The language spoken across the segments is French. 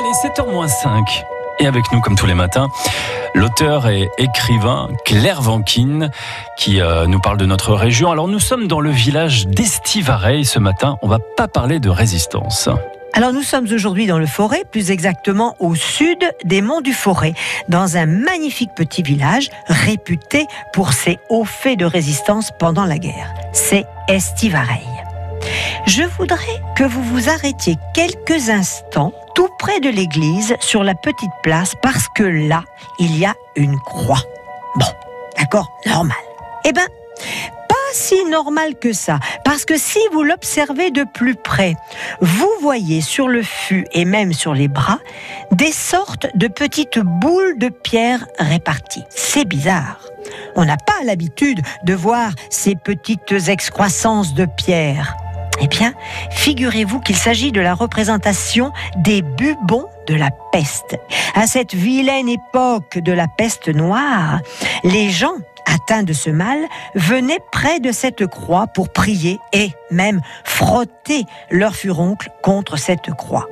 Allez, 7h-5. Et avec nous, comme tous les matins, l'auteur et écrivain Claire Vanquine qui euh, nous parle de notre région. Alors nous sommes dans le village d'Estivareil ce matin. On va pas parler de résistance. Alors nous sommes aujourd'hui dans le Forêt, plus exactement au sud des monts du Forêt, dans un magnifique petit village réputé pour ses hauts faits de résistance pendant la guerre. C'est Estivareil. Je voudrais que vous vous arrêtiez quelques instants tout près de l'église sur la petite place parce que là, il y a une croix. Bon, d'accord, normal. Eh ben, pas si normal que ça, parce que si vous l'observez de plus près, vous voyez sur le fût et même sur les bras des sortes de petites boules de pierre réparties. C'est bizarre. On n'a pas l'habitude de voir ces petites excroissances de pierre. Eh bien, figurez-vous qu'il s'agit de la représentation des bubons de la peste. À cette vilaine époque de la peste noire, les gens atteints de ce mal venaient près de cette croix pour prier et même frotter leur furoncle contre cette croix.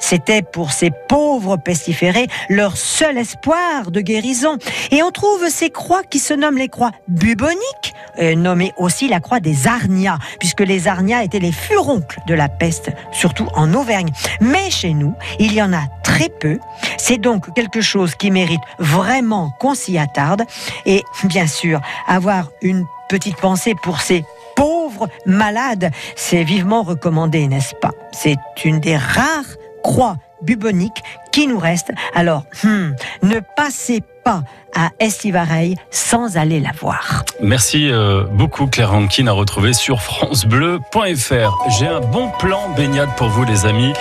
C'était pour ces pauvres pestiférés leur seul espoir de guérison. Et on trouve ces croix qui se nomment les croix buboniques, nommées aussi la croix des Arnias, puisque les Arnias étaient les furoncles de la peste, surtout en Auvergne. Mais chez nous, il y en a très peu. C'est donc quelque chose qui mérite vraiment qu'on s'y attarde. Et bien sûr, avoir une petite pensée pour ces pauvres malades, c'est vivement recommandé, n'est-ce pas? C'est une des rares croix bubonique qui nous reste. Alors, hmm, ne passez pas à Estivareil sans aller la voir. Merci euh, beaucoup Claire Rankin à retrouver sur francebleu.fr. J'ai un bon plan baignade pour vous les amis.